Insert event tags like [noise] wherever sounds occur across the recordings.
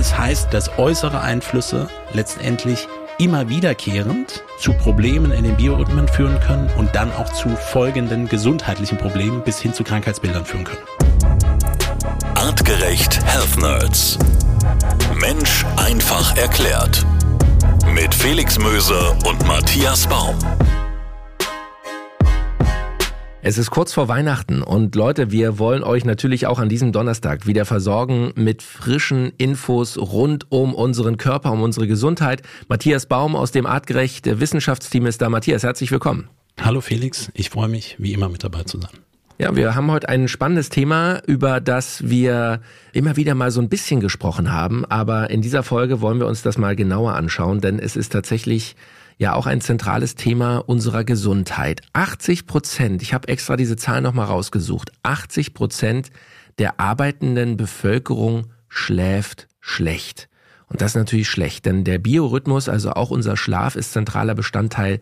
es heißt, dass äußere Einflüsse letztendlich immer wiederkehrend zu Problemen in den Biorhythmen führen können und dann auch zu folgenden gesundheitlichen Problemen bis hin zu Krankheitsbildern führen können. Artgerecht Health Nerds. Mensch einfach erklärt. Mit Felix Möser und Matthias Baum. Es ist kurz vor Weihnachten und Leute, wir wollen euch natürlich auch an diesem Donnerstag wieder versorgen mit frischen Infos rund um unseren Körper, um unsere Gesundheit. Matthias Baum aus dem Artgerecht Wissenschaftsteam ist da. Matthias, herzlich willkommen. Hallo Felix, ich freue mich, wie immer mit dabei zu sein. Ja, wir haben heute ein spannendes Thema, über das wir immer wieder mal so ein bisschen gesprochen haben, aber in dieser Folge wollen wir uns das mal genauer anschauen, denn es ist tatsächlich ja auch ein zentrales Thema unserer Gesundheit. 80 Prozent, ich habe extra diese Zahl nochmal rausgesucht, 80 Prozent der arbeitenden Bevölkerung schläft schlecht. Und das ist natürlich schlecht, denn der Biorhythmus, also auch unser Schlaf, ist zentraler Bestandteil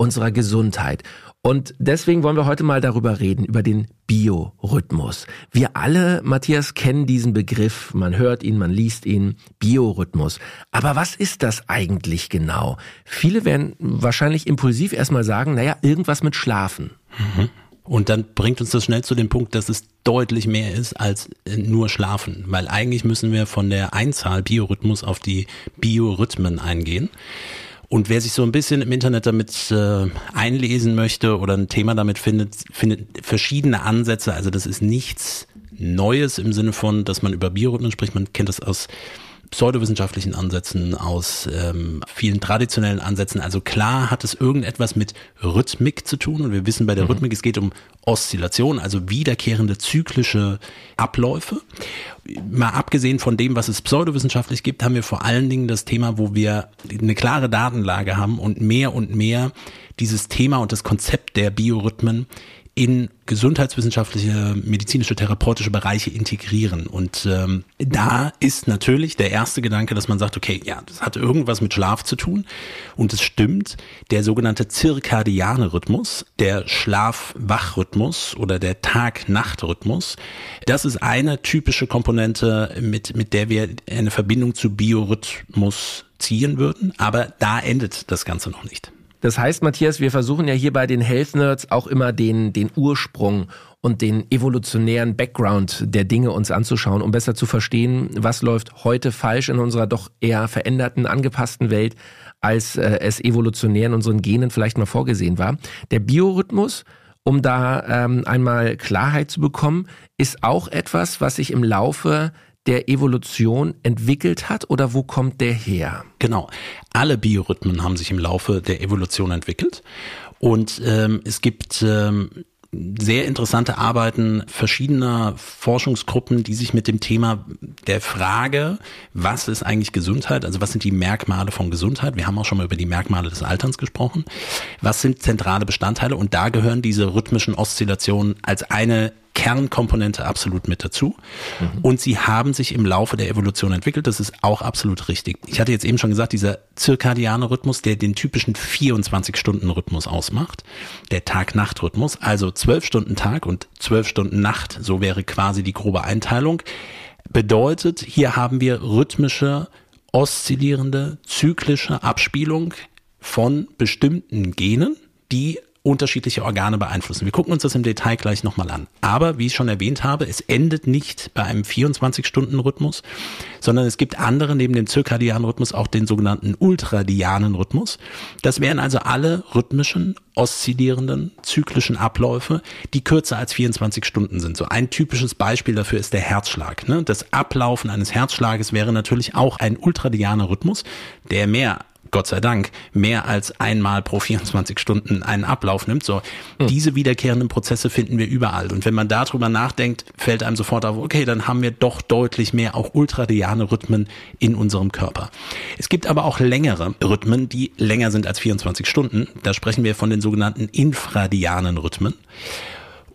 unserer Gesundheit. Und deswegen wollen wir heute mal darüber reden, über den Biorhythmus. Wir alle, Matthias, kennen diesen Begriff, man hört ihn, man liest ihn, Biorhythmus. Aber was ist das eigentlich genau? Viele werden wahrscheinlich impulsiv erstmal sagen, naja, irgendwas mit Schlafen. Mhm. Und dann bringt uns das schnell zu dem Punkt, dass es deutlich mehr ist als äh, nur Schlafen. Weil eigentlich müssen wir von der Einzahl Biorhythmus auf die Biorhythmen eingehen. Und wer sich so ein bisschen im Internet damit äh, einlesen möchte oder ein Thema damit findet, findet verschiedene Ansätze. Also das ist nichts Neues im Sinne von, dass man über Biorhythmen spricht. Man kennt das aus pseudowissenschaftlichen Ansätzen, aus ähm, vielen traditionellen Ansätzen. Also klar hat es irgendetwas mit Rhythmik zu tun und wir wissen bei der mhm. Rhythmik, es geht um Oszillation, also wiederkehrende zyklische Abläufe. Mal abgesehen von dem, was es pseudowissenschaftlich gibt, haben wir vor allen Dingen das Thema, wo wir eine klare Datenlage haben und mehr und mehr dieses Thema und das Konzept der Biorhythmen in gesundheitswissenschaftliche, medizinische, therapeutische Bereiche integrieren. Und ähm, da ist natürlich der erste Gedanke, dass man sagt, okay, ja, das hat irgendwas mit Schlaf zu tun. Und es stimmt, der sogenannte zirkadiane Rhythmus, der Schlaf-Wach-Rhythmus oder der Tag-Nacht-Rhythmus, das ist eine typische Komponente, mit, mit der wir eine Verbindung zu Biorhythmus ziehen würden. Aber da endet das Ganze noch nicht. Das heißt, Matthias, wir versuchen ja hier bei den Health Nerds auch immer den, den Ursprung und den evolutionären Background der Dinge uns anzuschauen, um besser zu verstehen, was läuft heute falsch in unserer doch eher veränderten, angepassten Welt, als äh, es evolutionär in unseren Genen vielleicht mal vorgesehen war. Der Biorhythmus, um da ähm, einmal Klarheit zu bekommen, ist auch etwas, was sich im Laufe der Evolution entwickelt hat oder wo kommt der her? Genau. Alle Biorhythmen haben sich im Laufe der Evolution entwickelt. Und ähm, es gibt ähm, sehr interessante Arbeiten verschiedener Forschungsgruppen, die sich mit dem Thema der Frage, was ist eigentlich Gesundheit, also was sind die Merkmale von Gesundheit, wir haben auch schon mal über die Merkmale des Alterns gesprochen, was sind zentrale Bestandteile und da gehören diese rhythmischen Oszillationen als eine Kernkomponente absolut mit dazu. Mhm. Und sie haben sich im Laufe der Evolution entwickelt. Das ist auch absolut richtig. Ich hatte jetzt eben schon gesagt, dieser zirkadiane Rhythmus, der den typischen 24-Stunden-Rhythmus ausmacht, der Tag-Nacht-Rhythmus, also 12 Stunden Tag und 12 Stunden Nacht, so wäre quasi die grobe Einteilung, bedeutet, hier haben wir rhythmische, oszillierende, zyklische Abspielung von bestimmten Genen, die unterschiedliche Organe beeinflussen. Wir gucken uns das im Detail gleich nochmal an. Aber wie ich schon erwähnt habe, es endet nicht bei einem 24-Stunden-Rhythmus, sondern es gibt andere neben dem zirkadianen Rhythmus auch den sogenannten ultradianen Rhythmus. Das wären also alle rhythmischen, oszillierenden, zyklischen Abläufe, die kürzer als 24 Stunden sind. So ein typisches Beispiel dafür ist der Herzschlag. Ne? Das Ablaufen eines Herzschlages wäre natürlich auch ein ultradianer Rhythmus, der mehr Gott sei Dank, mehr als einmal pro 24 Stunden einen Ablauf nimmt. So, hm. diese wiederkehrenden Prozesse finden wir überall. Und wenn man darüber nachdenkt, fällt einem sofort auf, okay, dann haben wir doch deutlich mehr auch ultradiane Rhythmen in unserem Körper. Es gibt aber auch längere Rhythmen, die länger sind als 24 Stunden. Da sprechen wir von den sogenannten infradianen Rhythmen.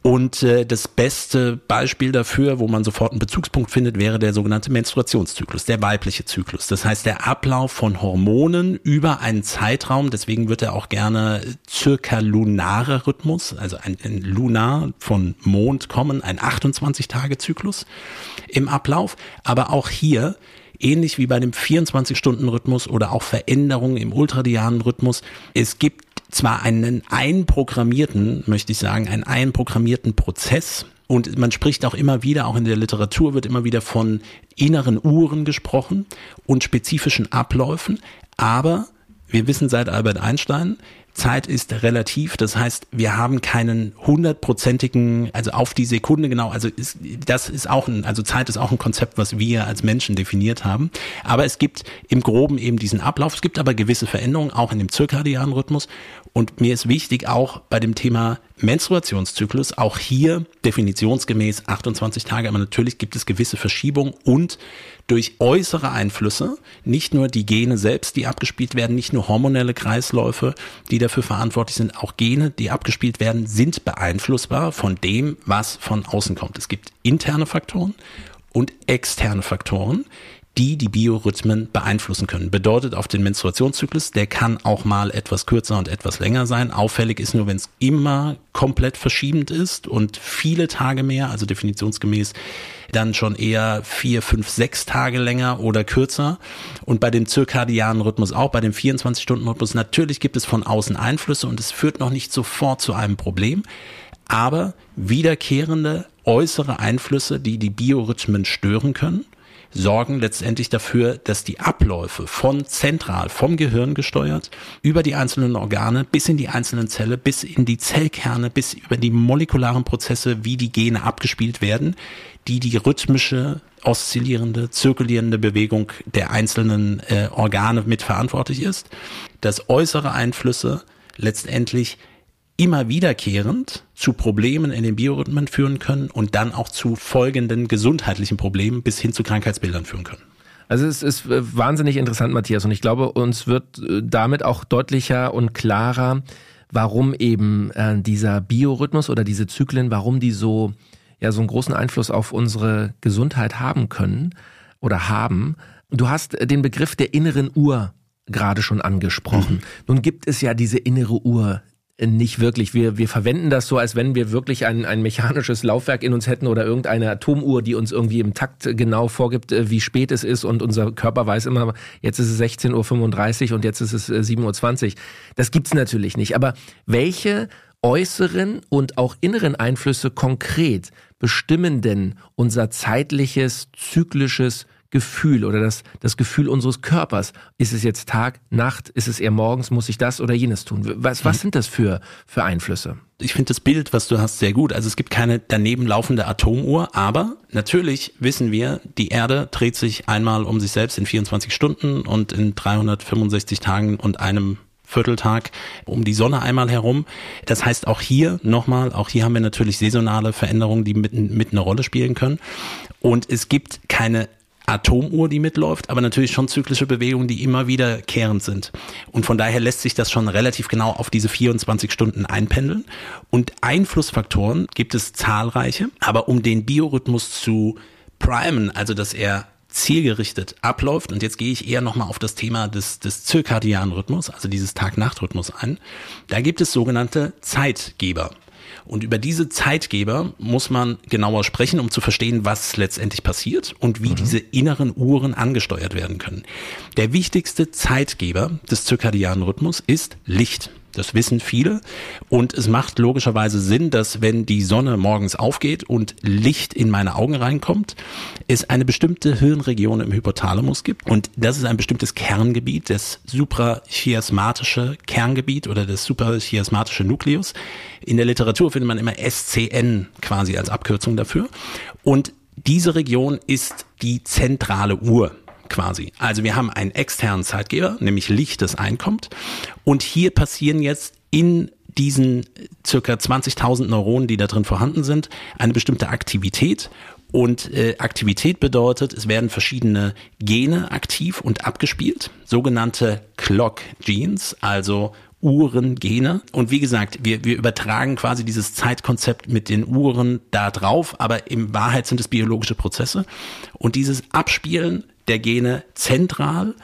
Und äh, das beste Beispiel dafür, wo man sofort einen Bezugspunkt findet, wäre der sogenannte Menstruationszyklus, der weibliche Zyklus. Das heißt, der Ablauf von Hormonen über einen Zeitraum, deswegen wird er auch gerne circa lunarer Rhythmus, also ein, ein Lunar von Mond kommen, ein 28-Tage-Zyklus im Ablauf. Aber auch hier ähnlich wie bei dem 24-Stunden-Rhythmus oder auch Veränderungen im ultradianen Rhythmus. Es gibt zwar einen einprogrammierten, möchte ich sagen, einen einprogrammierten Prozess, und man spricht auch immer wieder, auch in der Literatur wird immer wieder von inneren Uhren gesprochen und spezifischen Abläufen. Aber wir wissen seit Albert Einstein, Zeit ist relativ, das heißt, wir haben keinen hundertprozentigen, also auf die Sekunde genau, also ist, das ist auch ein, also Zeit ist auch ein Konzept, was wir als Menschen definiert haben. Aber es gibt im Groben eben diesen Ablauf, es gibt aber gewisse Veränderungen, auch in dem zirkadianen Rhythmus. Und mir ist wichtig, auch bei dem Thema Menstruationszyklus, auch hier definitionsgemäß 28 Tage, aber natürlich gibt es gewisse Verschiebungen und durch äußere Einflüsse, nicht nur die Gene selbst, die abgespielt werden, nicht nur hormonelle Kreisläufe, die dafür verantwortlich sind, auch Gene, die abgespielt werden, sind beeinflussbar von dem, was von außen kommt. Es gibt interne Faktoren und externe Faktoren, die die Biorhythmen beeinflussen können. Bedeutet auf den Menstruationszyklus, der kann auch mal etwas kürzer und etwas länger sein. Auffällig ist nur, wenn es immer komplett verschiebend ist und viele Tage mehr, also definitionsgemäß dann schon eher vier, fünf, sechs Tage länger oder kürzer. Und bei dem zirkadianen Rhythmus auch, bei dem 24-Stunden-Rhythmus, natürlich gibt es von außen Einflüsse und es führt noch nicht sofort zu einem Problem. Aber wiederkehrende äußere Einflüsse, die die Biorhythmen stören können, sorgen letztendlich dafür, dass die Abläufe von zentral, vom Gehirn gesteuert, über die einzelnen Organe bis in die einzelnen Zelle, bis in die Zellkerne, bis über die molekularen Prozesse, wie die Gene abgespielt werden, die die rhythmische, oszillierende, zirkulierende Bewegung der einzelnen äh, Organe mitverantwortlich ist, dass äußere Einflüsse letztendlich immer wiederkehrend zu Problemen in den Biorhythmen führen können und dann auch zu folgenden gesundheitlichen Problemen bis hin zu Krankheitsbildern führen können. Also es ist äh, wahnsinnig interessant, Matthias, und ich glaube, uns wird äh, damit auch deutlicher und klarer, warum eben äh, dieser Biorhythmus oder diese Zyklen, warum die so ja so einen großen Einfluss auf unsere Gesundheit haben können oder haben. Du hast den Begriff der inneren Uhr gerade schon angesprochen. Mhm. Nun gibt es ja diese innere Uhr nicht wirklich. Wir, wir verwenden das so, als wenn wir wirklich ein, ein mechanisches Laufwerk in uns hätten oder irgendeine Atomuhr, die uns irgendwie im Takt genau vorgibt, äh, wie spät es ist und unser Körper weiß immer, jetzt ist es 16.35 Uhr und jetzt ist es 7.20 Uhr. Das gibt's natürlich nicht. Aber welche äußeren und auch inneren Einflüsse konkret bestimmen denn unser zeitliches, zyklisches Gefühl oder das, das Gefühl unseres Körpers. Ist es jetzt Tag, Nacht? Ist es eher morgens? Muss ich das oder jenes tun? Was, was mhm. sind das für, für Einflüsse? Ich finde das Bild, was du hast, sehr gut. Also es gibt keine daneben laufende Atomuhr, aber natürlich wissen wir, die Erde dreht sich einmal um sich selbst in 24 Stunden und in 365 Tagen und einem Vierteltag um die Sonne einmal herum. Das heißt auch hier nochmal, auch hier haben wir natürlich saisonale Veränderungen, die mit, mit eine Rolle spielen können. Und es gibt keine Atomuhr, die mitläuft, aber natürlich schon zyklische Bewegungen, die immer wiederkehrend sind. Und von daher lässt sich das schon relativ genau auf diese 24 Stunden einpendeln. Und Einflussfaktoren gibt es zahlreiche, aber um den Biorhythmus zu primen, also dass er zielgerichtet abläuft, und jetzt gehe ich eher nochmal auf das Thema des, des zirkadianen Rhythmus, also dieses Tag-Nacht-Rhythmus ein, da gibt es sogenannte Zeitgeber. Und über diese Zeitgeber muss man genauer sprechen, um zu verstehen, was letztendlich passiert und wie mhm. diese inneren Uhren angesteuert werden können. Der wichtigste Zeitgeber des zirkadianen Rhythmus ist Licht. Das wissen viele. Und es macht logischerweise Sinn, dass wenn die Sonne morgens aufgeht und Licht in meine Augen reinkommt, es eine bestimmte Hirnregion im Hypothalamus gibt. Und das ist ein bestimmtes Kerngebiet, das suprachiasmatische Kerngebiet oder das suprachiasmatische Nukleus. In der Literatur findet man immer SCN quasi als Abkürzung dafür. Und diese Region ist die zentrale Uhr quasi. Also wir haben einen externen Zeitgeber, nämlich Licht, das einkommt. Und hier passieren jetzt in diesen circa 20.000 Neuronen, die da drin vorhanden sind, eine bestimmte Aktivität. Und äh, Aktivität bedeutet, es werden verschiedene Gene aktiv und abgespielt, sogenannte Clock Genes, also Uhren, Gene. Und wie gesagt, wir, wir übertragen quasi dieses Zeitkonzept mit den Uhren da drauf, aber in Wahrheit sind es biologische Prozesse. Und dieses Abspielen der Gene zentral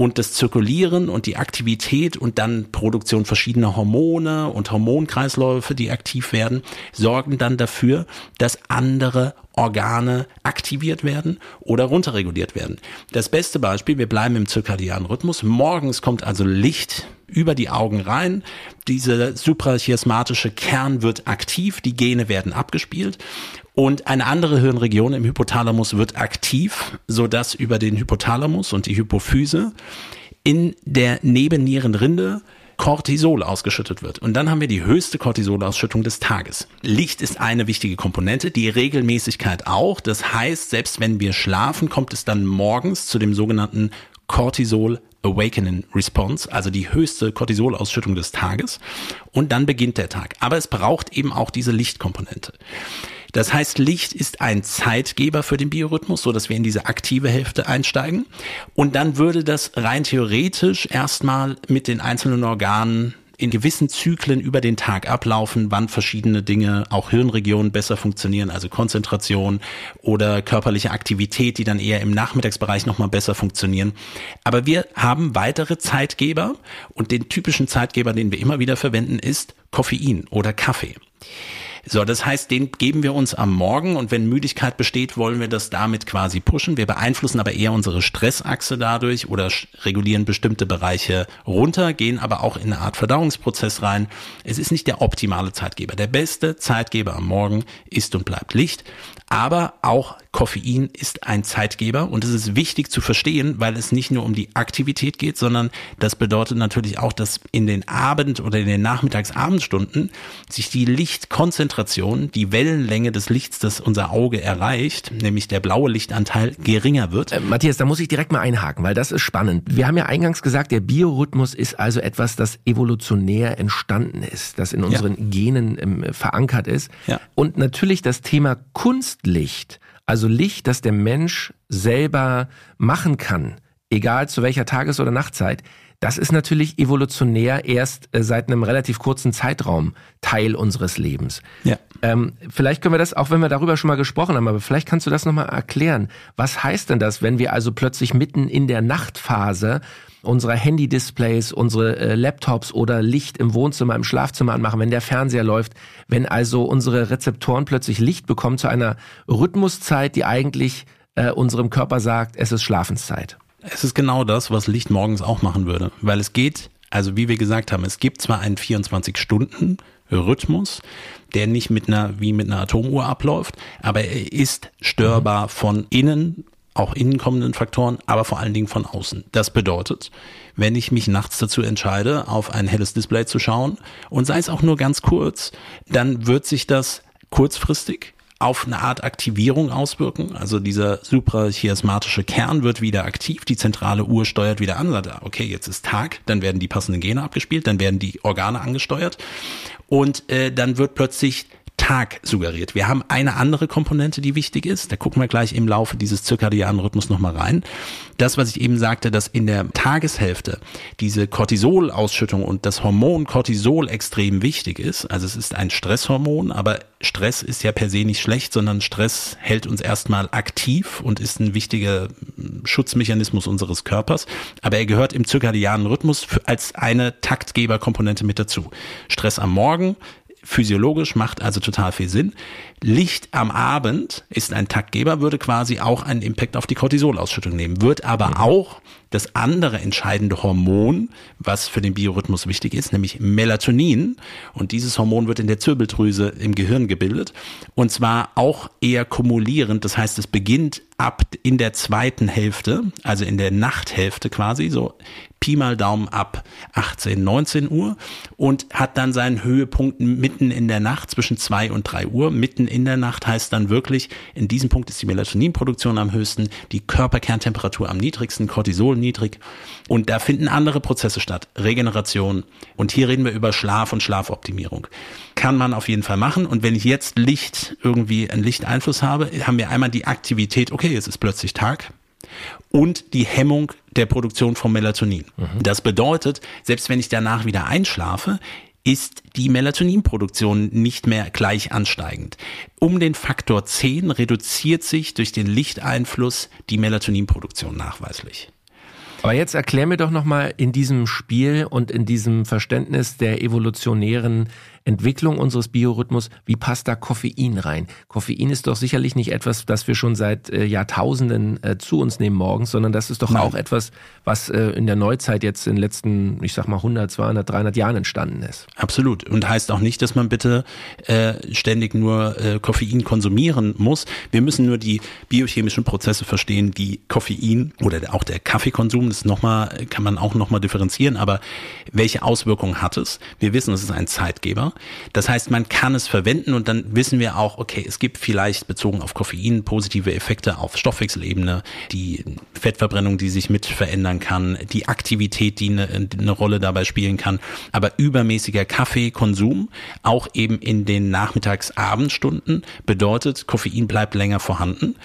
und das Zirkulieren und die Aktivität und dann Produktion verschiedener Hormone und Hormonkreisläufe, die aktiv werden, sorgen dann dafür, dass andere Organe aktiviert werden oder runterreguliert werden. Das beste Beispiel, wir bleiben im zirkadianen Rhythmus. Morgens kommt also Licht über die Augen rein. Dieser suprachiasmatische Kern wird aktiv, die Gene werden abgespielt und eine andere Hirnregion im Hypothalamus wird aktiv, sodass über den Hypothalamus und die Hypophyse in der Nebennierenrinde Cortisol ausgeschüttet wird. Und dann haben wir die höchste Cortisolausschüttung des Tages. Licht ist eine wichtige Komponente, die Regelmäßigkeit auch. Das heißt, selbst wenn wir schlafen, kommt es dann morgens zu dem sogenannten Cortisol Awakening Response, also die höchste Cortisolausschüttung des Tages. Und dann beginnt der Tag. Aber es braucht eben auch diese Lichtkomponente. Das heißt, Licht ist ein Zeitgeber für den Biorhythmus, so dass wir in diese aktive Hälfte einsteigen. Und dann würde das rein theoretisch erstmal mit den einzelnen Organen in gewissen Zyklen über den Tag ablaufen, wann verschiedene Dinge, auch Hirnregionen besser funktionieren, also Konzentration oder körperliche Aktivität, die dann eher im Nachmittagsbereich nochmal besser funktionieren. Aber wir haben weitere Zeitgeber und den typischen Zeitgeber, den wir immer wieder verwenden, ist Koffein oder Kaffee. So, das heißt, den geben wir uns am Morgen und wenn Müdigkeit besteht, wollen wir das damit quasi pushen. Wir beeinflussen aber eher unsere Stressachse dadurch oder regulieren bestimmte Bereiche runter, gehen aber auch in eine Art Verdauungsprozess rein. Es ist nicht der optimale Zeitgeber. Der beste Zeitgeber am Morgen ist und bleibt Licht. Aber auch Koffein ist ein Zeitgeber und es ist wichtig zu verstehen, weil es nicht nur um die Aktivität geht, sondern das bedeutet natürlich auch, dass in den Abend- oder in den Nachmittagsabendstunden sich die Lichtkonzentration, die Wellenlänge des Lichts, das unser Auge erreicht, nämlich der blaue Lichtanteil, geringer wird. Äh, Matthias, da muss ich direkt mal einhaken, weil das ist spannend. Wir haben ja eingangs gesagt, der Biorhythmus ist also etwas, das evolutionär entstanden ist, das in unseren ja. Genen ähm, verankert ist. Ja. Und natürlich das Thema Kunst Kunstlicht, also Licht, das der Mensch selber machen kann, egal zu welcher Tages- oder Nachtzeit, das ist natürlich evolutionär erst äh, seit einem relativ kurzen Zeitraum Teil unseres Lebens. Ja. Ähm, vielleicht können wir das, auch wenn wir darüber schon mal gesprochen haben, aber vielleicht kannst du das nochmal erklären. Was heißt denn das, wenn wir also plötzlich mitten in der Nachtphase unsere Handy-Displays, unsere äh, Laptops oder Licht im Wohnzimmer, im Schlafzimmer anmachen, wenn der Fernseher läuft, wenn also unsere Rezeptoren plötzlich Licht bekommen zu einer Rhythmuszeit, die eigentlich äh, unserem Körper sagt, es ist Schlafenszeit. Es ist genau das, was Licht morgens auch machen würde, weil es geht, also wie wir gesagt haben, es gibt zwar einen 24 Stunden Rhythmus, der nicht mit einer, wie mit einer Atomuhr abläuft, aber er ist störbar von innen auch innen kommenden Faktoren, aber vor allen Dingen von außen. Das bedeutet, wenn ich mich nachts dazu entscheide, auf ein helles Display zu schauen und sei es auch nur ganz kurz, dann wird sich das kurzfristig auf eine Art Aktivierung auswirken. Also dieser suprachiasmatische Kern wird wieder aktiv, die zentrale Uhr steuert wieder an, sagt, okay, jetzt ist Tag, dann werden die passenden Gene abgespielt, dann werden die Organe angesteuert und äh, dann wird plötzlich Tag suggeriert. Wir haben eine andere Komponente, die wichtig ist. Da gucken wir gleich im Laufe dieses zirkadianen Rhythmus nochmal rein. Das, was ich eben sagte, dass in der Tageshälfte diese Cortisolausschüttung und das Hormon Cortisol extrem wichtig ist. Also es ist ein Stresshormon, aber Stress ist ja per se nicht schlecht, sondern Stress hält uns erstmal aktiv und ist ein wichtiger Schutzmechanismus unseres Körpers. Aber er gehört im zirkadianen Rhythmus als eine Taktgeberkomponente mit dazu. Stress am Morgen, physiologisch, macht also total viel Sinn. Licht am Abend ist ein Taktgeber, würde quasi auch einen Impact auf die Cortisolausschüttung nehmen, wird aber mhm. auch das andere entscheidende Hormon, was für den Biorhythmus wichtig ist, nämlich Melatonin. Und dieses Hormon wird in der Zirbeldrüse im Gehirn gebildet. Und zwar auch eher kumulierend. Das heißt, es beginnt ab in der zweiten Hälfte, also in der Nachthälfte quasi, so Pi mal Daumen ab 18, 19 Uhr und hat dann seinen Höhepunkt mitten in der Nacht zwischen zwei und drei Uhr. Mitten in der Nacht heißt dann wirklich, in diesem Punkt ist die Melatoninproduktion am höchsten, die Körperkerntemperatur am niedrigsten, Cortisol niedrig und da finden andere Prozesse statt, Regeneration und hier reden wir über Schlaf und Schlafoptimierung. Kann man auf jeden Fall machen und wenn ich jetzt Licht irgendwie einen Lichteinfluss habe, haben wir einmal die Aktivität, okay, es ist plötzlich Tag, und die Hemmung der Produktion von Melatonin. Mhm. Das bedeutet, selbst wenn ich danach wieder einschlafe, ist die Melatoninproduktion nicht mehr gleich ansteigend. Um den Faktor 10 reduziert sich durch den Lichteinfluss die Melatoninproduktion nachweislich. Aber jetzt erklär mir doch nochmal in diesem Spiel und in diesem Verständnis der evolutionären Entwicklung unseres Biorhythmus, wie passt da Koffein rein? Koffein ist doch sicherlich nicht etwas, das wir schon seit äh, Jahrtausenden äh, zu uns nehmen morgens, sondern das ist doch Nein. auch etwas, was äh, in der Neuzeit jetzt in den letzten, ich sag mal 100, 200, 300 Jahren entstanden ist. Absolut. Und heißt auch nicht, dass man bitte äh, ständig nur äh, Koffein konsumieren muss. Wir müssen nur die biochemischen Prozesse verstehen, die Koffein oder auch der Kaffeekonsum, das nochmal, kann man auch nochmal differenzieren, aber welche Auswirkungen hat es? Wir wissen, es ist ein Zeitgeber. Das heißt, man kann es verwenden und dann wissen wir auch, okay, es gibt vielleicht bezogen auf Koffein positive Effekte auf Stoffwechselebene, die Fettverbrennung, die sich mit verändern kann, die Aktivität, die eine, eine Rolle dabei spielen kann. Aber übermäßiger Kaffeekonsum, auch eben in den Nachmittags-Abendstunden, bedeutet, Koffein bleibt länger vorhanden.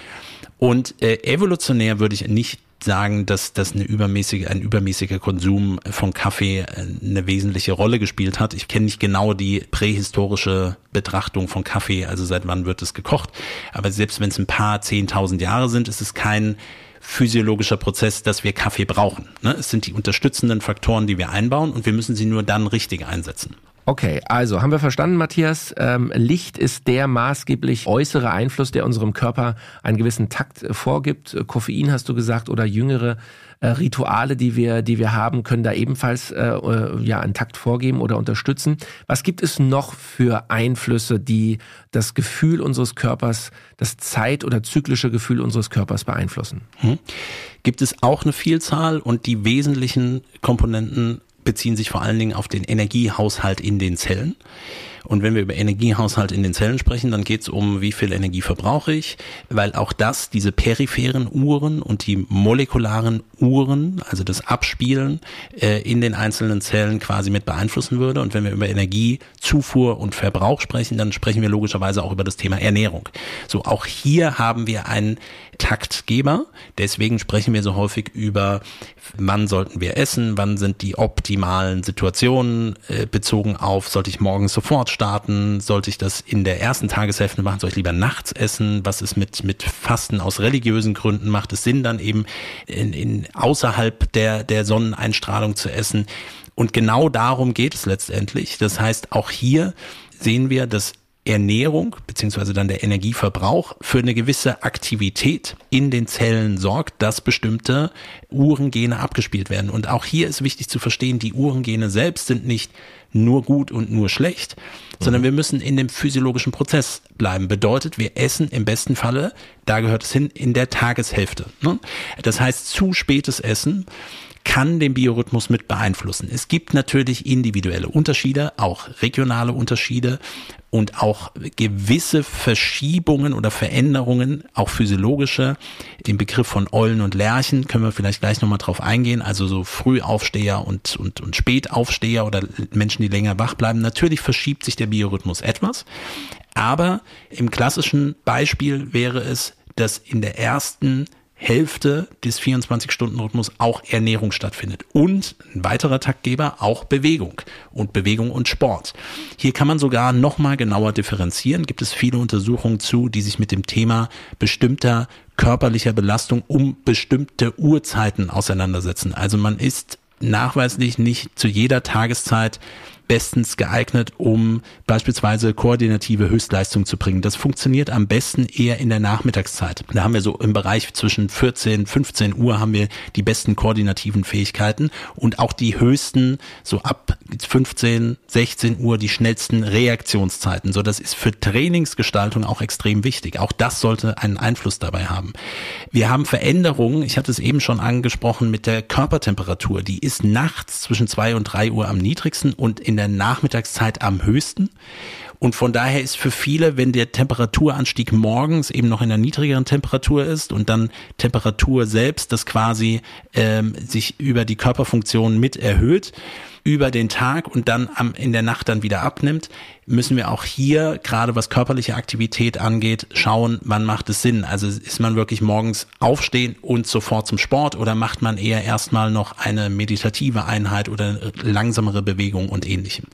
Und äh, evolutionär würde ich nicht sagen, dass, dass eine übermäßige, ein übermäßiger Konsum von Kaffee äh, eine wesentliche Rolle gespielt hat. Ich kenne nicht genau die prähistorische Betrachtung von Kaffee, also seit wann wird es gekocht. Aber selbst wenn es ein paar zehntausend Jahre sind, ist es kein physiologischer Prozess, dass wir Kaffee brauchen. Ne? Es sind die unterstützenden Faktoren, die wir einbauen und wir müssen sie nur dann richtig einsetzen. Okay, also haben wir verstanden, Matthias. Ähm, Licht ist der maßgeblich äußere Einfluss, der unserem Körper einen gewissen Takt äh, vorgibt. Koffein hast du gesagt oder jüngere äh, Rituale, die wir, die wir haben, können da ebenfalls äh, äh, ja einen Takt vorgeben oder unterstützen. Was gibt es noch für Einflüsse, die das Gefühl unseres Körpers, das Zeit- oder zyklische Gefühl unseres Körpers beeinflussen? Hm. Gibt es auch eine Vielzahl und die wesentlichen Komponenten beziehen sich vor allen Dingen auf den Energiehaushalt in den Zellen. Und wenn wir über Energiehaushalt in den Zellen sprechen, dann geht es um, wie viel Energie verbrauche ich, weil auch das, diese peripheren Uhren und die molekularen Uhren, also das Abspielen äh, in den einzelnen Zellen quasi mit beeinflussen würde. Und wenn wir über Energiezufuhr und Verbrauch sprechen, dann sprechen wir logischerweise auch über das Thema Ernährung. So, auch hier haben wir einen Taktgeber. Deswegen sprechen wir so häufig über, wann sollten wir essen, wann sind die optimalen Situationen äh, bezogen auf, sollte ich morgens sofort starten, sollte ich das in der ersten Tageshälfte machen, soll ich lieber nachts essen, was ist mit, mit Fasten aus religiösen Gründen, macht es Sinn dann eben in, in außerhalb der, der Sonneneinstrahlung zu essen. Und genau darum geht es letztendlich. Das heißt, auch hier sehen wir, dass Ernährung beziehungsweise dann der Energieverbrauch für eine gewisse Aktivität in den Zellen sorgt, dass bestimmte Uhrengene abgespielt werden. Und auch hier ist wichtig zu verstehen, die Uhrengene selbst sind nicht nur gut und nur schlecht, mhm. sondern wir müssen in dem physiologischen Prozess bleiben. Bedeutet, wir essen im besten Falle, da gehört es hin, in der Tageshälfte. Ne? Das heißt, zu spätes Essen kann den Biorhythmus mit beeinflussen. Es gibt natürlich individuelle Unterschiede, auch regionale Unterschiede und auch gewisse Verschiebungen oder Veränderungen, auch physiologische. Den Begriff von Eulen und Lerchen können wir vielleicht gleich nochmal drauf eingehen. Also so Frühaufsteher und, und, und Spätaufsteher oder Menschen, die länger wach bleiben. Natürlich verschiebt sich der Biorhythmus etwas. Aber im klassischen Beispiel wäre es, dass in der ersten Hälfte des 24-Stunden-Rhythmus auch Ernährung stattfindet. Und ein weiterer Taktgeber auch Bewegung und Bewegung und Sport. Hier kann man sogar nochmal genauer differenzieren. Gibt es viele Untersuchungen zu, die sich mit dem Thema bestimmter körperlicher Belastung um bestimmte Uhrzeiten auseinandersetzen. Also man ist nachweislich nicht zu jeder Tageszeit bestens geeignet, um beispielsweise koordinative Höchstleistung zu bringen. Das funktioniert am besten eher in der Nachmittagszeit. Da haben wir so im Bereich zwischen 14, 15 Uhr haben wir die besten koordinativen Fähigkeiten und auch die höchsten, so ab 15, 16 Uhr die schnellsten Reaktionszeiten. So, das ist für Trainingsgestaltung auch extrem wichtig. Auch das sollte einen Einfluss dabei haben. Wir haben Veränderungen, ich hatte es eben schon angesprochen, mit der Körpertemperatur. Die ist nachts zwischen zwei und drei Uhr am niedrigsten und in der Nachmittagszeit am höchsten. Und von daher ist für viele, wenn der Temperaturanstieg morgens eben noch in einer niedrigeren Temperatur ist und dann Temperatur selbst, das quasi ähm, sich über die Körperfunktion mit erhöht, über den Tag und dann am, in der Nacht dann wieder abnimmt, müssen wir auch hier, gerade was körperliche Aktivität angeht, schauen, wann macht es Sinn. Also ist man wirklich morgens aufstehen und sofort zum Sport oder macht man eher erstmal noch eine meditative Einheit oder langsamere Bewegung und ähnlichem.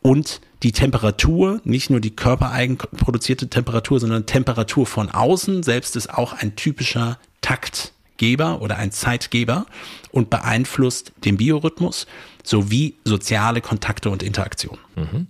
Und die Temperatur, nicht nur die körpereigen produzierte Temperatur, sondern Temperatur von außen selbst ist auch ein typischer Taktgeber oder ein Zeitgeber und beeinflusst den Biorhythmus sowie soziale Kontakte und Interaktion. Mhm.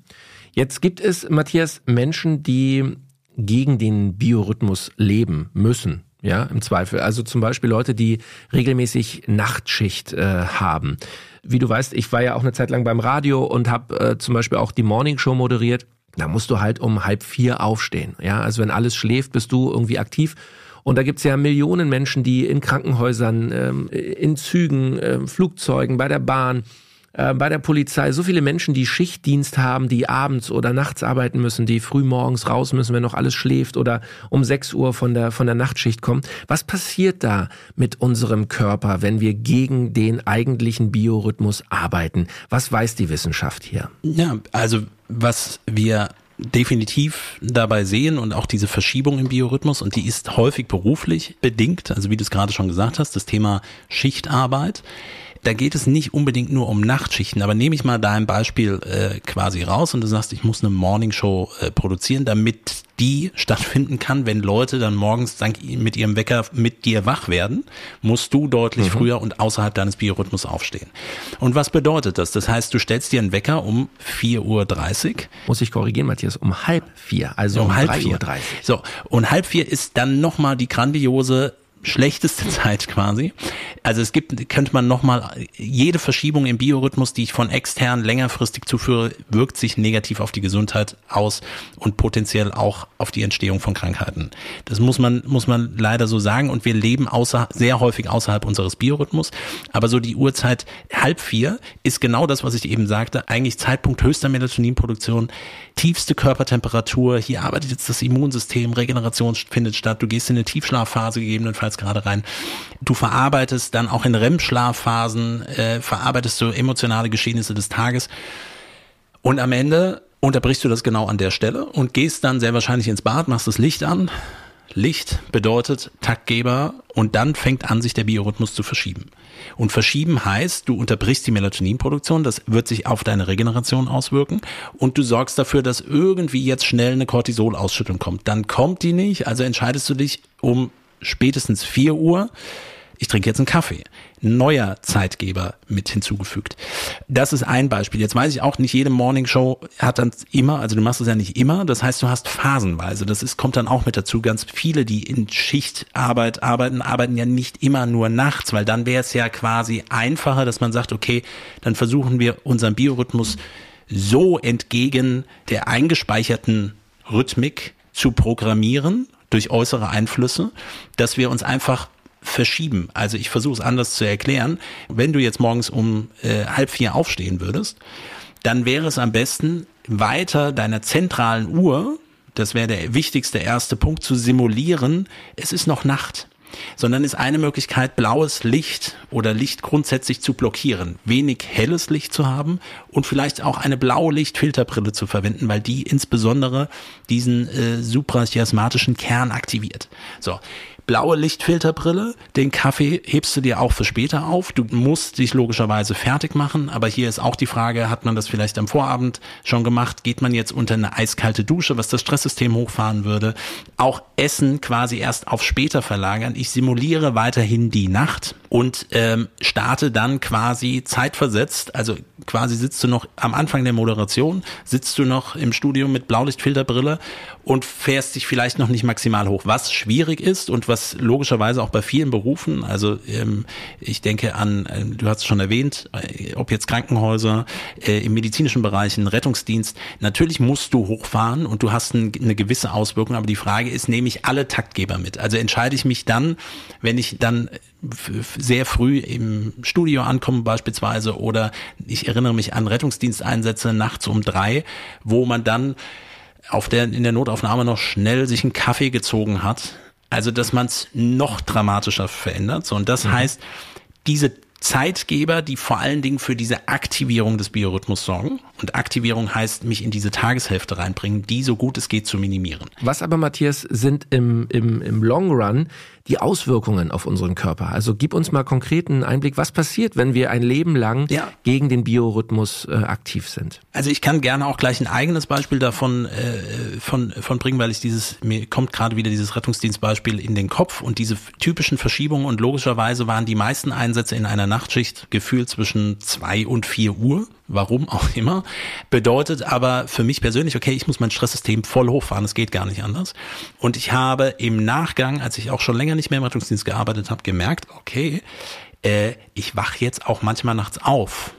Jetzt gibt es, Matthias, Menschen, die gegen den Biorhythmus leben müssen. Ja, im Zweifel. Also zum Beispiel Leute, die regelmäßig Nachtschicht äh, haben. Wie du weißt, ich war ja auch eine Zeit lang beim Radio und habe äh, zum Beispiel auch die Morning Show moderiert. Da musst du halt um halb vier aufstehen. Ja, also wenn alles schläft, bist du irgendwie aktiv. Und da gibt's ja Millionen Menschen, die in Krankenhäusern, ähm, in Zügen, äh, Flugzeugen, bei der Bahn äh, bei der Polizei so viele Menschen, die Schichtdienst haben, die abends oder nachts arbeiten müssen, die früh morgens raus müssen, wenn noch alles schläft oder um 6 Uhr von der, von der Nachtschicht kommen. Was passiert da mit unserem Körper, wenn wir gegen den eigentlichen Biorhythmus arbeiten? Was weiß die Wissenschaft hier? Ja, also was wir definitiv dabei sehen und auch diese Verschiebung im Biorhythmus und die ist häufig beruflich bedingt, also wie du es gerade schon gesagt hast, das Thema Schichtarbeit da geht es nicht unbedingt nur um Nachtschichten, aber nehme ich mal dein Beispiel äh, quasi raus und du sagst, ich muss eine Morningshow äh, produzieren, damit die stattfinden kann, wenn Leute dann morgens dank, mit ihrem Wecker mit dir wach werden, musst du deutlich mhm. früher und außerhalb deines Biorhythmus aufstehen. Und was bedeutet das? Das heißt, du stellst dir einen Wecker um 4.30 Uhr. Muss ich korrigieren, Matthias, um halb vier, also um, um halb vier. Uhr. So, und halb vier ist dann nochmal die grandiose schlechteste [laughs] Zeit quasi. Also es gibt, könnte man nochmal, jede Verschiebung im Biorhythmus, die ich von extern längerfristig zuführe, wirkt sich negativ auf die Gesundheit aus und potenziell auch auf die Entstehung von Krankheiten. Das muss man, muss man leider so sagen und wir leben außer, sehr häufig außerhalb unseres Biorhythmus. Aber so die Uhrzeit halb vier ist genau das, was ich eben sagte, eigentlich Zeitpunkt höchster Melatoninproduktion, tiefste Körpertemperatur, hier arbeitet jetzt das Immunsystem, Regeneration findet statt, du gehst in eine Tiefschlafphase gegebenenfalls gerade rein. Du verarbeitest dann auch in REM-Schlafphasen, äh, verarbeitest du emotionale Geschehnisse des Tages. Und am Ende unterbrichst du das genau an der Stelle und gehst dann sehr wahrscheinlich ins Bad, machst das Licht an. Licht bedeutet Taktgeber und dann fängt an, sich der Biorhythmus zu verschieben. Und verschieben heißt, du unterbrichst die Melatoninproduktion, das wird sich auf deine Regeneration auswirken und du sorgst dafür, dass irgendwie jetzt schnell eine Cortisolausschüttung kommt. Dann kommt die nicht, also entscheidest du dich um spätestens 4 Uhr, ich trinke jetzt einen Kaffee. Neuer Zeitgeber mit hinzugefügt. Das ist ein Beispiel. Jetzt weiß ich auch, nicht jede Morning Show hat dann immer, also du machst es ja nicht immer, das heißt, du hast phasenweise. Das ist, kommt dann auch mit dazu. Ganz viele, die in Schichtarbeit arbeiten, arbeiten ja nicht immer nur nachts, weil dann wäre es ja quasi einfacher, dass man sagt, okay, dann versuchen wir unseren Biorhythmus so entgegen der eingespeicherten Rhythmik zu programmieren durch äußere Einflüsse, dass wir uns einfach verschieben. Also ich versuche es anders zu erklären. Wenn du jetzt morgens um äh, halb vier aufstehen würdest, dann wäre es am besten, weiter deiner zentralen Uhr, das wäre der wichtigste erste Punkt, zu simulieren, es ist noch Nacht sondern ist eine Möglichkeit, blaues Licht oder Licht grundsätzlich zu blockieren, wenig helles Licht zu haben und vielleicht auch eine blaue Lichtfilterbrille zu verwenden, weil die insbesondere diesen äh, suprachiasmatischen Kern aktiviert. So, blaue Lichtfilterbrille. Den Kaffee hebst du dir auch für später auf. Du musst dich logischerweise fertig machen, aber hier ist auch die Frage, hat man das vielleicht am Vorabend schon gemacht? Geht man jetzt unter eine eiskalte Dusche, was das Stresssystem hochfahren würde? Auch Essen quasi erst auf später verlagern. Ich simuliere weiterhin die Nacht und ähm, starte dann quasi zeitversetzt, also quasi sitzt du noch am Anfang der Moderation, sitzt du noch im Studio mit Blaulichtfilterbrille und fährst dich vielleicht noch nicht maximal hoch, was schwierig ist und was logischerweise auch bei vielen Berufen, also ähm, ich denke an, äh, du hast es schon erwähnt, äh, ob jetzt Krankenhäuser, äh, im medizinischen Bereich, ein Rettungsdienst, natürlich musst du hochfahren und du hast ein, eine gewisse Auswirkung, aber die Frage ist, nehme ich alle Taktgeber mit? Also entscheide ich mich dann, wenn ich dann sehr früh im Studio ankommen beispielsweise oder ich erinnere mich an Rettungsdiensteinsätze nachts um drei, wo man dann auf der, in der Notaufnahme noch schnell sich einen Kaffee gezogen hat. Also, dass man es noch dramatischer verändert. So, und das mhm. heißt, diese Zeitgeber, die vor allen Dingen für diese Aktivierung des Biorhythmus sorgen. Und Aktivierung heißt, mich in diese Tageshälfte reinbringen, die so gut es geht zu minimieren. Was aber, Matthias, sind im, im, im Long Run die Auswirkungen auf unseren Körper? Also gib uns mal konkreten Einblick, was passiert, wenn wir ein Leben lang ja. gegen den Biorhythmus äh, aktiv sind? Also ich kann gerne auch gleich ein eigenes Beispiel davon äh, von, von bringen, weil ich dieses, mir kommt gerade wieder dieses Rettungsdienstbeispiel in den Kopf und diese typischen Verschiebungen und logischerweise waren die meisten Einsätze in einer Nachtschicht gefühlt zwischen zwei und vier Uhr warum auch immer, bedeutet aber für mich persönlich, okay, ich muss mein Stresssystem voll hochfahren, es geht gar nicht anders. Und ich habe im Nachgang, als ich auch schon länger nicht mehr im Rettungsdienst gearbeitet habe, gemerkt, okay, äh, ich wache jetzt auch manchmal nachts auf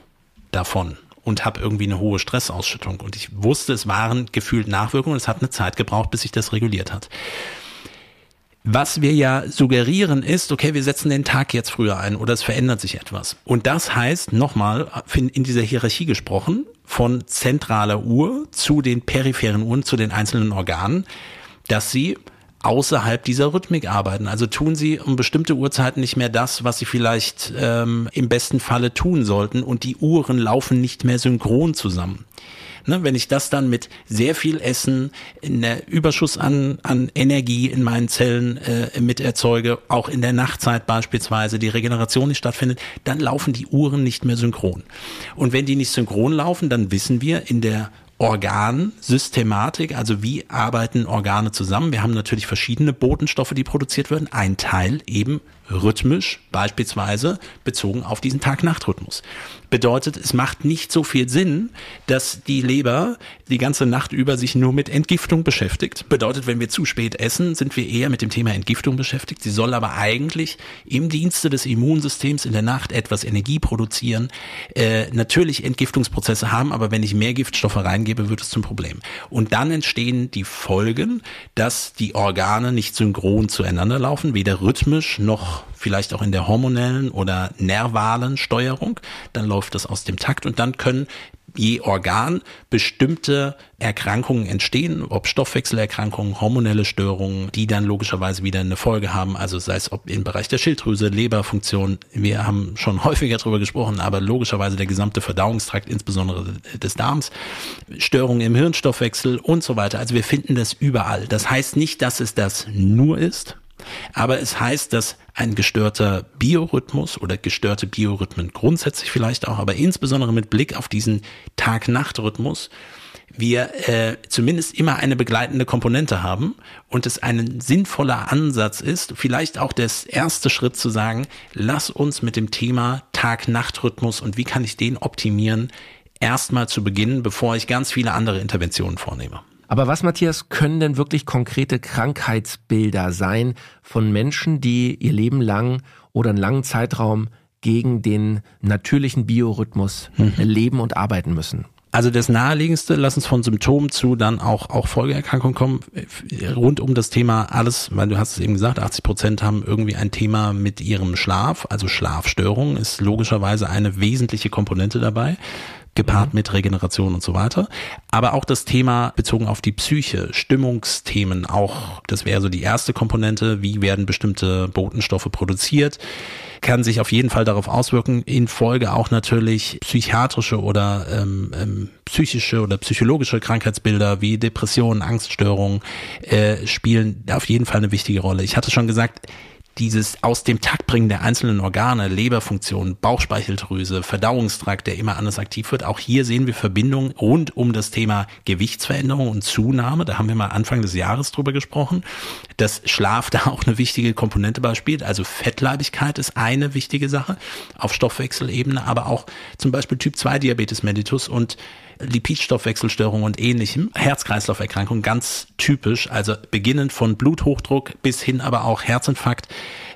davon und habe irgendwie eine hohe Stressausschüttung. Und ich wusste, es waren gefühlt Nachwirkungen. Es hat eine Zeit gebraucht, bis sich das reguliert hat. Was wir ja suggerieren ist, okay, wir setzen den Tag jetzt früher ein oder es verändert sich etwas. Und das heißt, nochmal, in dieser Hierarchie gesprochen, von zentraler Uhr zu den peripheren Uhren, zu den einzelnen Organen, dass sie außerhalb dieser Rhythmik arbeiten. Also tun sie um bestimmte Uhrzeiten nicht mehr das, was sie vielleicht ähm, im besten Falle tun sollten und die Uhren laufen nicht mehr synchron zusammen. Ne, wenn ich das dann mit sehr viel Essen, in der Überschuss an, an Energie in meinen Zellen äh, mit erzeuge, auch in der Nachtzeit beispielsweise die Regeneration nicht stattfindet, dann laufen die Uhren nicht mehr synchron. Und wenn die nicht synchron laufen, dann wissen wir in der Organsystematik, also wie arbeiten Organe zusammen. Wir haben natürlich verschiedene Botenstoffe, die produziert werden. Ein Teil eben rhythmisch, beispielsweise bezogen auf diesen Tag-Nacht-Rhythmus. Bedeutet, es macht nicht so viel Sinn, dass die Leber die ganze Nacht über sich nur mit Entgiftung beschäftigt. Bedeutet, wenn wir zu spät essen, sind wir eher mit dem Thema Entgiftung beschäftigt. Sie soll aber eigentlich im Dienste des Immunsystems in der Nacht etwas Energie produzieren, äh, natürlich Entgiftungsprozesse haben, aber wenn ich mehr Giftstoffe reingebe, wird es zum Problem. Und dann entstehen die Folgen, dass die Organe nicht synchron zueinander laufen, weder rhythmisch noch vielleicht auch in der hormonellen oder nervalen Steuerung, dann läuft das aus dem Takt und dann können je Organ bestimmte Erkrankungen entstehen, ob Stoffwechselerkrankungen, hormonelle Störungen, die dann logischerweise wieder eine Folge haben, also sei es ob im Bereich der Schilddrüse, Leberfunktion, wir haben schon [laughs] häufiger darüber gesprochen, aber logischerweise der gesamte Verdauungstrakt, insbesondere des Darms, Störungen im Hirnstoffwechsel und so weiter. Also wir finden das überall. Das heißt nicht, dass es das nur ist, aber es heißt, dass ein gestörter Biorhythmus oder gestörte Biorhythmen grundsätzlich vielleicht auch, aber insbesondere mit Blick auf diesen Tag-Nacht-Rhythmus wir äh, zumindest immer eine begleitende Komponente haben und es ein sinnvoller Ansatz ist, vielleicht auch das erste Schritt zu sagen, lass uns mit dem Thema Tag-Nacht-Rhythmus und wie kann ich den optimieren, erstmal zu beginnen, bevor ich ganz viele andere Interventionen vornehme. Aber was, Matthias, können denn wirklich konkrete Krankheitsbilder sein von Menschen, die ihr Leben lang oder einen langen Zeitraum gegen den natürlichen Biorhythmus mhm. leben und arbeiten müssen? Also das naheliegendste, lass uns von Symptomen zu dann auch, auch Folgeerkrankungen kommen, rund um das Thema alles, weil du hast es eben gesagt, 80 Prozent haben irgendwie ein Thema mit ihrem Schlaf, also Schlafstörungen ist logischerweise eine wesentliche Komponente dabei gepaart mit Regeneration und so weiter. Aber auch das Thema bezogen auf die Psyche, Stimmungsthemen, auch das wäre so die erste Komponente, wie werden bestimmte Botenstoffe produziert, kann sich auf jeden Fall darauf auswirken, in Folge auch natürlich psychiatrische oder ähm, ähm, psychische oder psychologische Krankheitsbilder wie Depressionen, Angststörungen äh, spielen auf jeden Fall eine wichtige Rolle. Ich hatte schon gesagt, dieses aus dem Takt bringen der einzelnen Organe, Leberfunktion, Bauchspeicheldrüse, Verdauungstrakt, der immer anders aktiv wird. Auch hier sehen wir Verbindungen rund um das Thema Gewichtsveränderung und Zunahme. Da haben wir mal Anfang des Jahres drüber gesprochen, dass Schlaf da auch eine wichtige Komponente beispielt. Also Fettleibigkeit ist eine wichtige Sache auf Stoffwechselebene, aber auch zum Beispiel Typ 2 Diabetes mellitus und Lipidstoffwechselstörungen und ähnlichem, Herz-Kreislauf-Erkrankungen ganz typisch, also beginnend von Bluthochdruck bis hin aber auch Herzinfarkt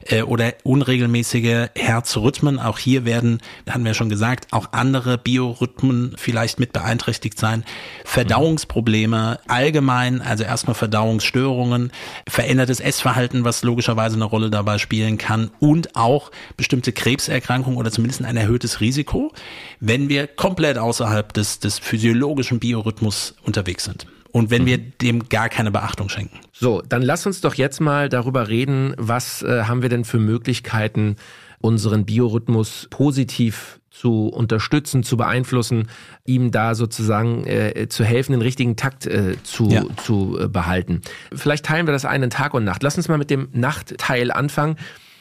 äh, oder unregelmäßige Herzrhythmen. Auch hier werden, hatten wir schon gesagt, auch andere Biorhythmen vielleicht mit beeinträchtigt sein. Verdauungsprobleme allgemein, also erstmal Verdauungsstörungen, verändertes Essverhalten, was logischerweise eine Rolle dabei spielen kann und auch bestimmte Krebserkrankungen oder zumindest ein erhöhtes Risiko, wenn wir komplett außerhalb des, des physiologischen Biorhythmus unterwegs sind und wenn wir dem gar keine Beachtung schenken. So, dann lass uns doch jetzt mal darüber reden, was äh, haben wir denn für Möglichkeiten, unseren Biorhythmus positiv zu unterstützen, zu beeinflussen, ihm da sozusagen äh, zu helfen, den richtigen Takt äh, zu, ja. zu äh, behalten. Vielleicht teilen wir das einen Tag und Nacht. Lass uns mal mit dem Nachtteil anfangen.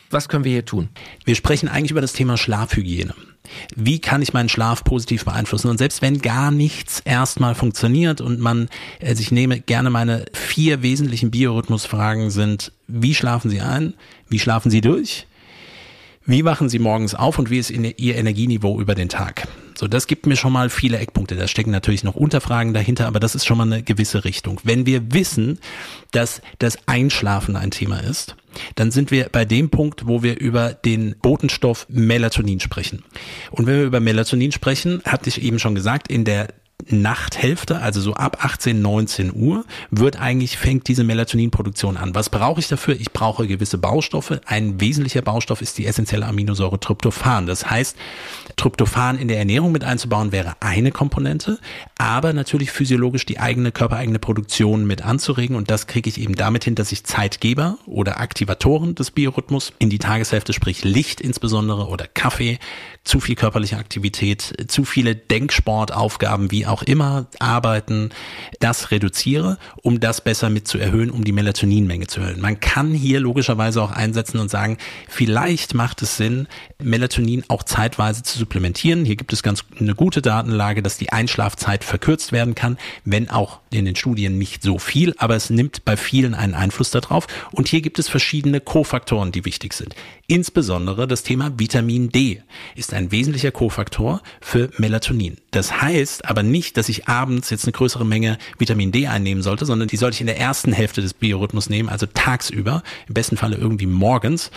Was können wir hier tun? Wir sprechen eigentlich über das Thema Schlafhygiene. Wie kann ich meinen Schlaf positiv beeinflussen? Und selbst wenn gar nichts erstmal funktioniert und man, also ich nehme gerne meine vier wesentlichen Biorhythmusfragen sind, wie schlafen Sie ein? Wie schlafen Sie durch? Wie wachen Sie morgens auf und wie ist Ihr Energieniveau über den Tag? So, das gibt mir schon mal viele Eckpunkte. Da stecken natürlich noch Unterfragen dahinter, aber das ist schon mal eine gewisse Richtung. Wenn wir wissen, dass das Einschlafen ein Thema ist, dann sind wir bei dem Punkt, wo wir über den Botenstoff Melatonin sprechen. Und wenn wir über Melatonin sprechen, hatte ich eben schon gesagt, in der Nachthälfte, also so ab 18, 19 Uhr, wird eigentlich, fängt diese Melatoninproduktion an. Was brauche ich dafür? Ich brauche gewisse Baustoffe. Ein wesentlicher Baustoff ist die essentielle Aminosäure Tryptophan. Das heißt, Tryptophan in der Ernährung mit einzubauen wäre eine Komponente, aber natürlich physiologisch die eigene körpereigene Produktion mit anzuregen und das kriege ich eben damit hin, dass ich Zeitgeber oder Aktivatoren des Biorhythmus in die Tageshälfte, sprich Licht insbesondere oder Kaffee, zu viel körperliche Aktivität, zu viele Denksportaufgaben wie auch immer, Arbeiten, das reduziere, um das besser mit zu erhöhen, um die Melatoninmenge zu erhöhen. Man kann hier logischerweise auch einsetzen und sagen, vielleicht macht es Sinn, Melatonin auch zeitweise zu supplementieren. Hier gibt es ganz eine gute Datenlage, dass die Einschlafzeit verkürzt werden kann, wenn auch in den Studien nicht so viel, aber es nimmt bei vielen einen Einfluss darauf. Und hier gibt es verschiedene Kofaktoren, die wichtig sind. Insbesondere das Thema Vitamin D ist ein wesentlicher Kofaktor für Melatonin. Das heißt aber nicht, dass ich abends jetzt eine größere Menge Vitamin D einnehmen sollte, sondern die sollte ich in der ersten Hälfte des Biorhythmus nehmen, also tagsüber, im besten Falle irgendwie morgens.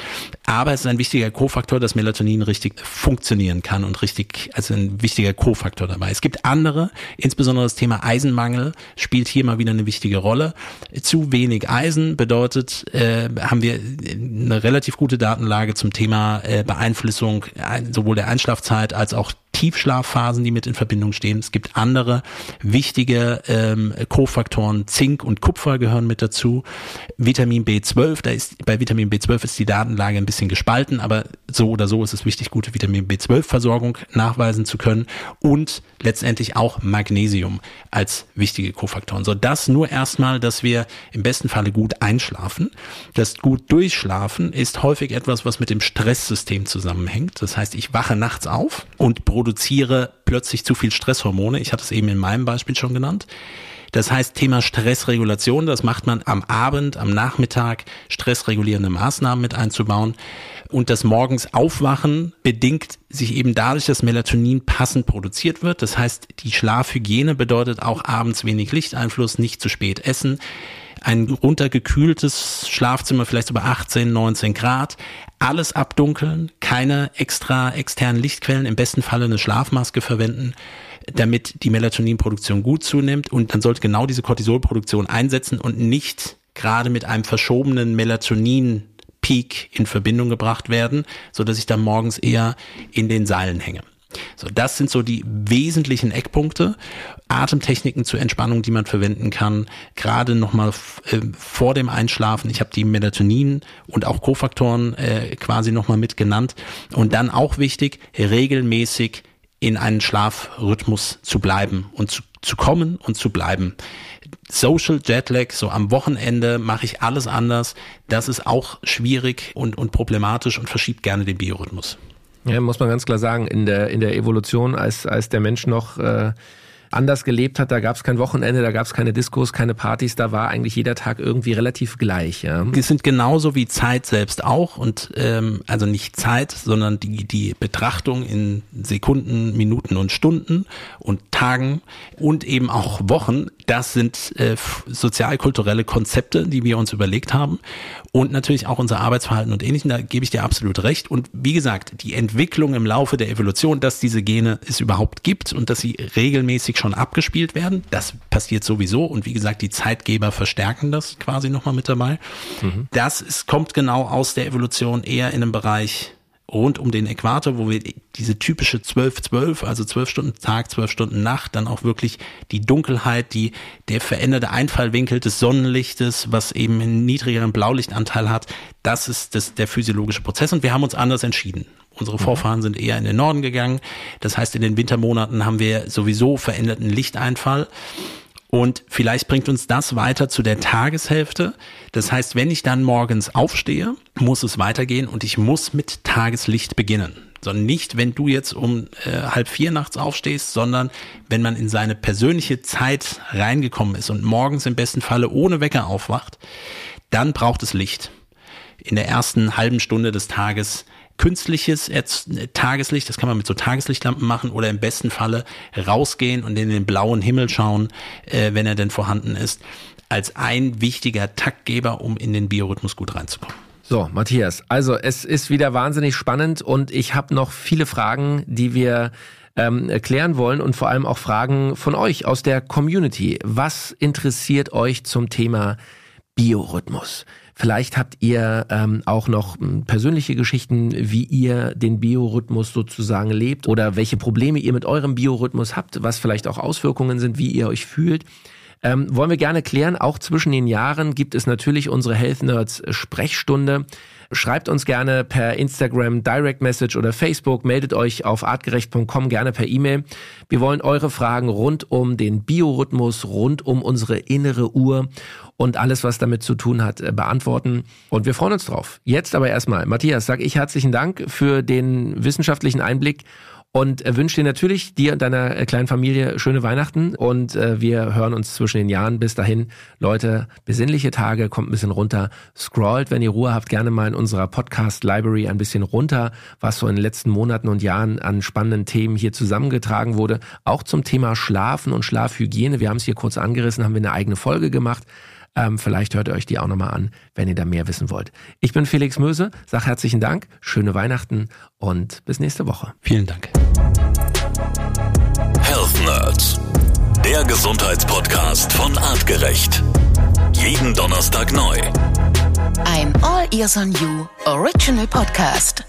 Aber es ist ein wichtiger Kofaktor, dass Melatonin richtig funktionieren kann und richtig, also ein wichtiger Kofaktor dabei. Es gibt andere, insbesondere das Thema Eisenmangel spielt hier mal wieder eine wichtige Rolle. Zu wenig Eisen bedeutet, äh, haben wir eine relativ gute Datenlage zum Thema äh, Beeinflussung äh, sowohl der Einschlafzeit als auch Tiefschlafphasen, die mit in Verbindung stehen. Es gibt andere wichtige ähm, Kofaktoren, Zink und Kupfer gehören mit dazu. Vitamin B12, da ist bei Vitamin B12 ist die Datenlage ein bisschen gespalten, aber so oder so ist es wichtig, gute Vitamin B12-Versorgung nachweisen zu können und letztendlich auch Magnesium als wichtige Kofaktoren. So das nur erstmal, dass wir im besten Falle gut einschlafen. Das gut durchschlafen ist häufig etwas, was mit dem Stresssystem zusammenhängt. Das heißt, ich wache nachts auf und produziere produziere plötzlich zu viel Stresshormone. Ich hatte es eben in meinem Beispiel schon genannt. Das heißt, Thema Stressregulation, das macht man am Abend, am Nachmittag, stressregulierende Maßnahmen mit einzubauen. Und das morgens Aufwachen bedingt sich eben dadurch, dass Melatonin passend produziert wird. Das heißt, die Schlafhygiene bedeutet auch abends wenig Lichteinfluss, nicht zu spät essen ein runtergekühltes Schlafzimmer, vielleicht über 18, 19 Grad, alles abdunkeln, keine extra externen Lichtquellen, im besten Falle eine Schlafmaske verwenden, damit die Melatoninproduktion gut zunimmt und dann sollte genau diese Cortisolproduktion einsetzen und nicht gerade mit einem verschobenen Melatonin Peak in Verbindung gebracht werden, so dass ich dann morgens eher in den Seilen hänge. So, das sind so die wesentlichen Eckpunkte. Atemtechniken zur Entspannung, die man verwenden kann. Gerade nochmal äh, vor dem Einschlafen. Ich habe die Melatonin und auch Kofaktoren äh, quasi nochmal mit genannt. Und dann auch wichtig, regelmäßig in einen Schlafrhythmus zu bleiben und zu, zu kommen und zu bleiben. Social Jetlag, so am Wochenende mache ich alles anders. Das ist auch schwierig und, und problematisch und verschiebt gerne den Biorhythmus. Ja, muss man ganz klar sagen, in der, in der Evolution, als, als der Mensch noch äh, anders gelebt hat, da gab es kein Wochenende, da gab es keine Diskos, keine Partys, da war eigentlich jeder Tag irgendwie relativ gleich. Ja. Die sind genauso wie Zeit selbst auch und ähm, also nicht Zeit, sondern die, die Betrachtung in Sekunden, Minuten und Stunden und Tagen und eben auch Wochen, das sind äh, sozialkulturelle Konzepte, die wir uns überlegt haben und natürlich auch unser Arbeitsverhalten und ähnlichem, da gebe ich dir absolut recht. Und wie gesagt, die Entwicklung im Laufe der Evolution, dass diese Gene es überhaupt gibt und dass sie regelmäßig schon abgespielt werden, das passiert sowieso. Und wie gesagt, die Zeitgeber verstärken das quasi nochmal mit dabei. Mhm. Das ist, kommt genau aus der Evolution eher in einem Bereich rund um den Äquator, wo wir diese typische 12-12, also 12 Stunden Tag, 12 Stunden Nacht, dann auch wirklich die Dunkelheit, die, der veränderte Einfallwinkel des Sonnenlichtes, was eben einen niedrigeren Blaulichtanteil hat, das ist das, der physiologische Prozess und wir haben uns anders entschieden. Unsere Vorfahren sind eher in den Norden gegangen. Das heißt, in den Wintermonaten haben wir sowieso veränderten Lichteinfall. Und vielleicht bringt uns das weiter zu der Tageshälfte. Das heißt, wenn ich dann morgens aufstehe, muss es weitergehen und ich muss mit Tageslicht beginnen. Sondern nicht, wenn du jetzt um äh, halb vier nachts aufstehst, sondern wenn man in seine persönliche Zeit reingekommen ist und morgens im besten Falle ohne Wecker aufwacht, dann braucht es Licht. In der ersten halben Stunde des Tages künstliches Tageslicht, das kann man mit so Tageslichtlampen machen oder im besten Falle rausgehen und in den blauen Himmel schauen, äh, wenn er denn vorhanden ist, als ein wichtiger Taktgeber, um in den Biorhythmus gut reinzukommen. So, Matthias, also es ist wieder wahnsinnig spannend und ich habe noch viele Fragen, die wir ähm, klären wollen und vor allem auch Fragen von euch aus der Community. Was interessiert euch zum Thema Biorhythmus? Vielleicht habt ihr ähm, auch noch hm, persönliche Geschichten, wie ihr den Biorhythmus sozusagen lebt oder welche Probleme ihr mit eurem Biorhythmus habt, was vielleicht auch Auswirkungen sind, wie ihr euch fühlt. Ähm, wollen wir gerne klären. Auch zwischen den Jahren gibt es natürlich unsere Health Nerds Sprechstunde. Schreibt uns gerne per Instagram, Direct Message oder Facebook. Meldet euch auf artgerecht.com gerne per E-Mail. Wir wollen eure Fragen rund um den Biorhythmus, rund um unsere innere Uhr und alles, was damit zu tun hat, äh, beantworten. Und wir freuen uns drauf. Jetzt aber erstmal, Matthias, sag ich herzlichen Dank für den wissenschaftlichen Einblick und wünsche dir natürlich dir und deiner äh, kleinen Familie schöne Weihnachten und äh, wir hören uns zwischen den Jahren. Bis dahin, Leute, besinnliche Tage, kommt ein bisschen runter, scrollt, wenn ihr Ruhe habt, gerne mal in unserer Podcast Library ein bisschen runter, was so in den letzten Monaten und Jahren an spannenden Themen hier zusammengetragen wurde. Auch zum Thema Schlafen und Schlafhygiene. Wir haben es hier kurz angerissen, haben wir eine eigene Folge gemacht. Ähm, vielleicht hört ihr euch die auch nochmal an, wenn ihr da mehr wissen wollt. Ich bin Felix Möse, sag herzlichen Dank, schöne Weihnachten und bis nächste Woche. Vielen Dank. Health Nerds, der Gesundheitspodcast von Artgerecht. Jeden Donnerstag neu. Ein All Ears on You Original Podcast.